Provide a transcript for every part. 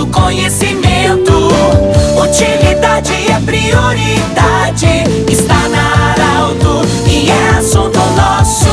do conhecimento. Utilidade é prioridade. Está na Arauto e é assunto nosso.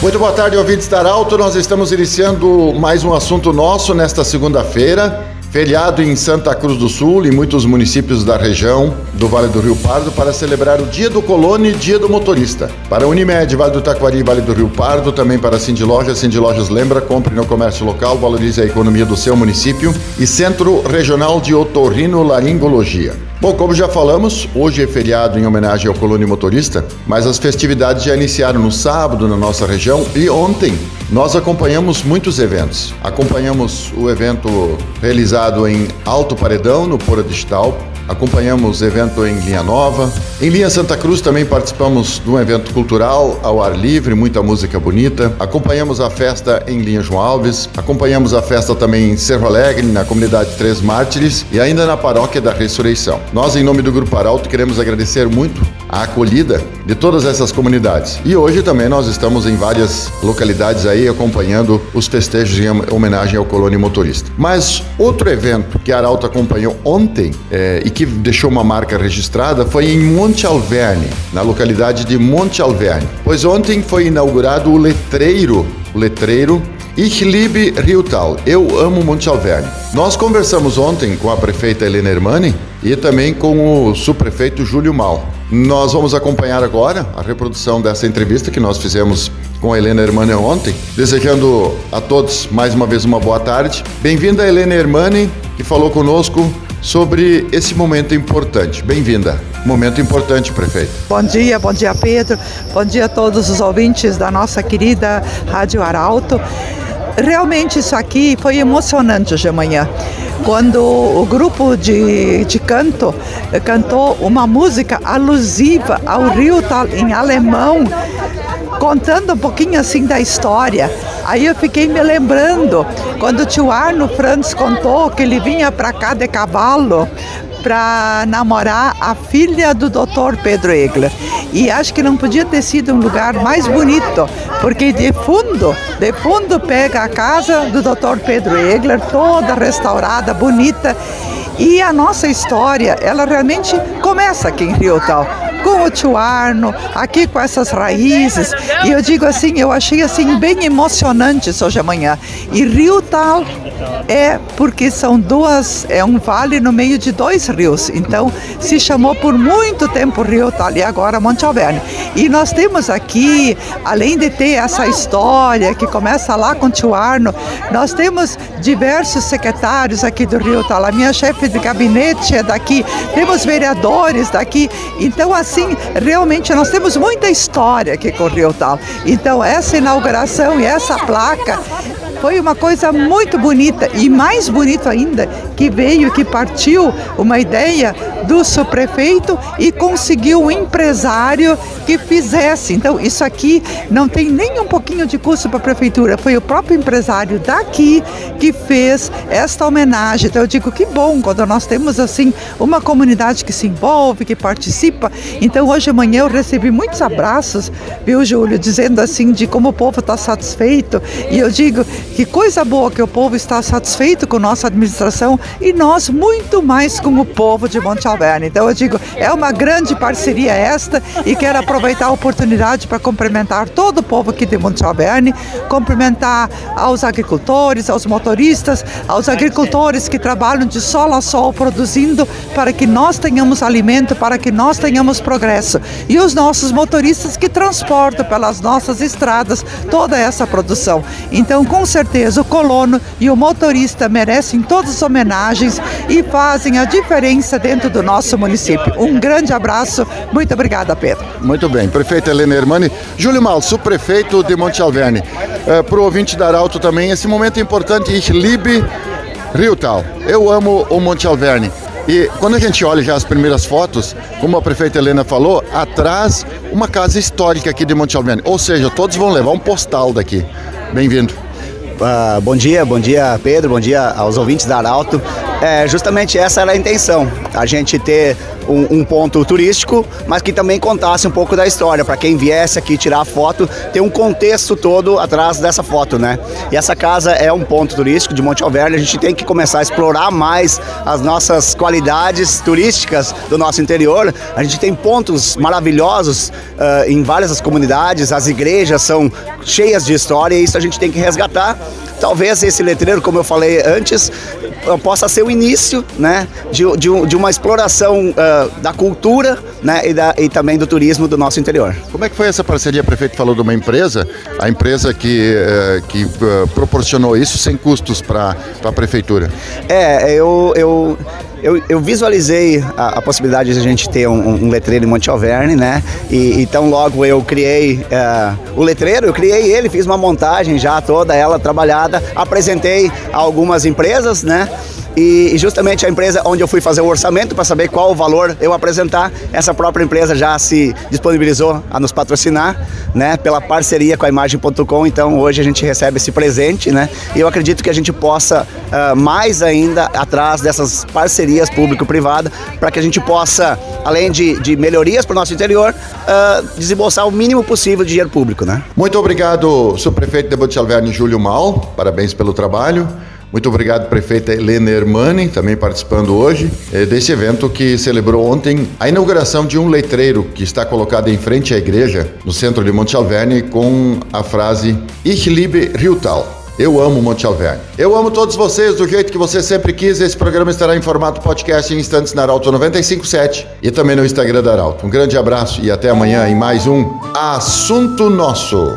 Muito boa tarde, ouvintes da Arauto. Nós estamos iniciando mais um assunto nosso nesta segunda-feira. Feriado em Santa Cruz do Sul e muitos municípios da região do Vale do Rio Pardo para celebrar o Dia do Colono e Dia do Motorista. Para Unimed, Vale do Taquari e Vale do Rio Pardo, também para Cindy Lojas. Cindy Lojas lembra, compre no comércio local, valorize a economia do seu município e Centro Regional de Otorrino Laringologia. Bom, como já falamos, hoje é feriado em homenagem ao colono e motorista, mas as festividades já iniciaram no sábado na nossa região e ontem nós acompanhamos muitos eventos. Acompanhamos o evento realizado em Alto Paredão, no Pora Digital, acompanhamos evento em Linha Nova. Em Linha Santa Cruz também participamos de um evento cultural ao ar livre, muita música bonita. Acompanhamos a festa em Linha João Alves, acompanhamos a festa também em Cerro Alegre, na comunidade Três Mártires e ainda na paróquia da Ressurreição. Nós, em nome do Grupo Arauto, queremos agradecer muito a acolhida de todas essas comunidades. E hoje também nós estamos em várias localidades aí acompanhando os festejos em homenagem ao colônia motorista. Mas outro evento que a Arauto acompanhou ontem é, e que deixou uma marca registrada foi em Monte Alverne, na localidade de Monte Alverne. Pois ontem foi inaugurado o letreiro, o letreiro Ich liebe Riutal, eu amo Monte Alverne. Nós conversamos ontem com a prefeita Helena Hermani e também com o subprefeito Júlio Mal. Nós vamos acompanhar agora a reprodução dessa entrevista que nós fizemos com a Helena Hermani ontem, desejando a todos mais uma vez uma boa tarde. Bem-vinda Helena Hermani, que falou conosco sobre esse momento importante. Bem-vinda. Momento importante, prefeito. Bom dia, bom dia, Pedro. Bom dia a todos os ouvintes da nossa querida Rádio Arauto. Realmente isso aqui foi emocionante hoje de manhã. Quando o grupo de, de canto cantou uma música alusiva ao Rio em alemão, contando um pouquinho assim da história. Aí eu fiquei me lembrando quando o tio Arno Franz contou que ele vinha para cá de cavalo para namorar a filha do Dr. Pedro Egler. E acho que não podia ter sido um lugar mais bonito, porque de fundo, de fundo pega a casa do Dr. Pedro Egler, toda restaurada, bonita. E a nossa história, ela realmente começa aqui em Rio Tal com o tio Arno, aqui com essas raízes. E eu digo assim, eu achei assim bem emocionante isso hoje amanhã. E Rio Tal é porque são duas, é um vale no meio de dois rios. Então se chamou por muito tempo Rio Tal e agora Monte Alverne. E nós temos aqui, além de ter essa história que começa lá com o tio Arno, nós temos diversos secretários aqui do Rio Tal. A minha chefe de gabinete é daqui, temos vereadores daqui. Então, assim, realmente nós temos muita história o Rio Tal. Então, essa inauguração e essa placa foi uma coisa muito bonita e mais bonito ainda que veio, que partiu uma ideia do subprefeito e conseguiu um empresário que fizesse. Então, isso aqui não tem nem um pouquinho de custo para a prefeitura, foi o próprio empresário daqui que fez esta homenagem. Então, eu digo que bom quando nós temos assim uma comunidade que se envolve, que participa. Então, hoje de manhã eu recebi muitos abraços, viu, Júlio, dizendo assim de como o povo está satisfeito. E eu digo que coisa boa que o povo está satisfeito com nossa administração e nós muito mais com o povo de Monte Alverne. Então eu digo, é uma grande parceria esta e quero aproveitar a oportunidade para cumprimentar todo o povo aqui de Monte Alverne, cumprimentar aos agricultores, aos motoristas, aos agricultores que trabalham de sol a sol produzindo para que nós tenhamos alimento, para que nós tenhamos progresso. E os nossos motoristas que transportam pelas nossas estradas toda essa produção. Então, com certeza certeza o colono e o motorista merecem todas as homenagens e fazem a diferença dentro do nosso município. Um grande abraço, muito obrigada, Pedro. Muito bem, prefeita Helena Hermani. Júlio Mal, subprefeito de Monte Alverne. É, Para o ouvinte da Arauto também, esse momento é importante, Ich liebe Rio Tal. Eu amo o Monte Alverne. E quando a gente olha já as primeiras fotos, como a prefeita Helena falou, atrás uma casa histórica aqui de Monte Alverne. Ou seja, todos vão levar um postal daqui. Bem-vindo. Uh, bom dia, bom dia Pedro, bom dia aos ouvintes da Arauto. É, justamente essa era a intenção, a gente ter um, um, ponto turístico, mas que também contasse um pouco da história, para quem viesse aqui tirar foto, ter um contexto todo atrás dessa foto, né? E essa casa é um ponto turístico de Monte Alverne, a gente tem que começar a explorar mais as nossas qualidades turísticas do nosso interior. A gente tem pontos maravilhosos uh, em várias das comunidades, as igrejas são cheias de história e isso a gente tem que resgatar. Talvez esse letreiro, como eu falei antes, possa ser o início né, de, de, de uma exploração uh, da cultura né, e, da, e, também do turismo do nosso interior. Como é que foi essa parceria? O prefeito falou de uma empresa, a empresa que, uh, que uh, proporcionou isso sem custos para a prefeitura. É, eu, eu eu, eu visualizei a, a, possibilidade de a gente ter um, um letreiro em Monte Alverne, né? E então logo eu criei uh, o letreiro, eu criei ele, fiz uma montagem já toda ela trabalhada, apresentei a algumas empresas, né? E, justamente a empresa onde eu fui fazer o orçamento para saber qual o valor eu apresentar, essa própria empresa já se disponibilizou a nos patrocinar, né, pela parceria com a imagem.com. Então hoje a gente recebe esse presente, né? E eu acredito que a gente possa uh, mais ainda atrás dessas parcerias público-privada para que a gente possa, além de, de melhorias para o nosso interior, uh, desembolsar o mínimo possível de dinheiro público, né? Muito obrigado, subprefeito de Bote Alverne, Júlio Mal. Parabéns pelo trabalho. Muito obrigado, prefeita Helena Hermani, também participando hoje é, desse evento que celebrou ontem a inauguração de um letreiro que está colocado em frente à igreja, no centro de Monte Alverne, com a frase Ich liebe Riutal. Eu amo Monte Alverne. Eu amo todos vocês do jeito que você sempre quis. Esse programa estará em formato podcast em instantes na Arauto 957 e também no Instagram da Arauto. Um grande abraço e até amanhã em mais um Assunto Nosso.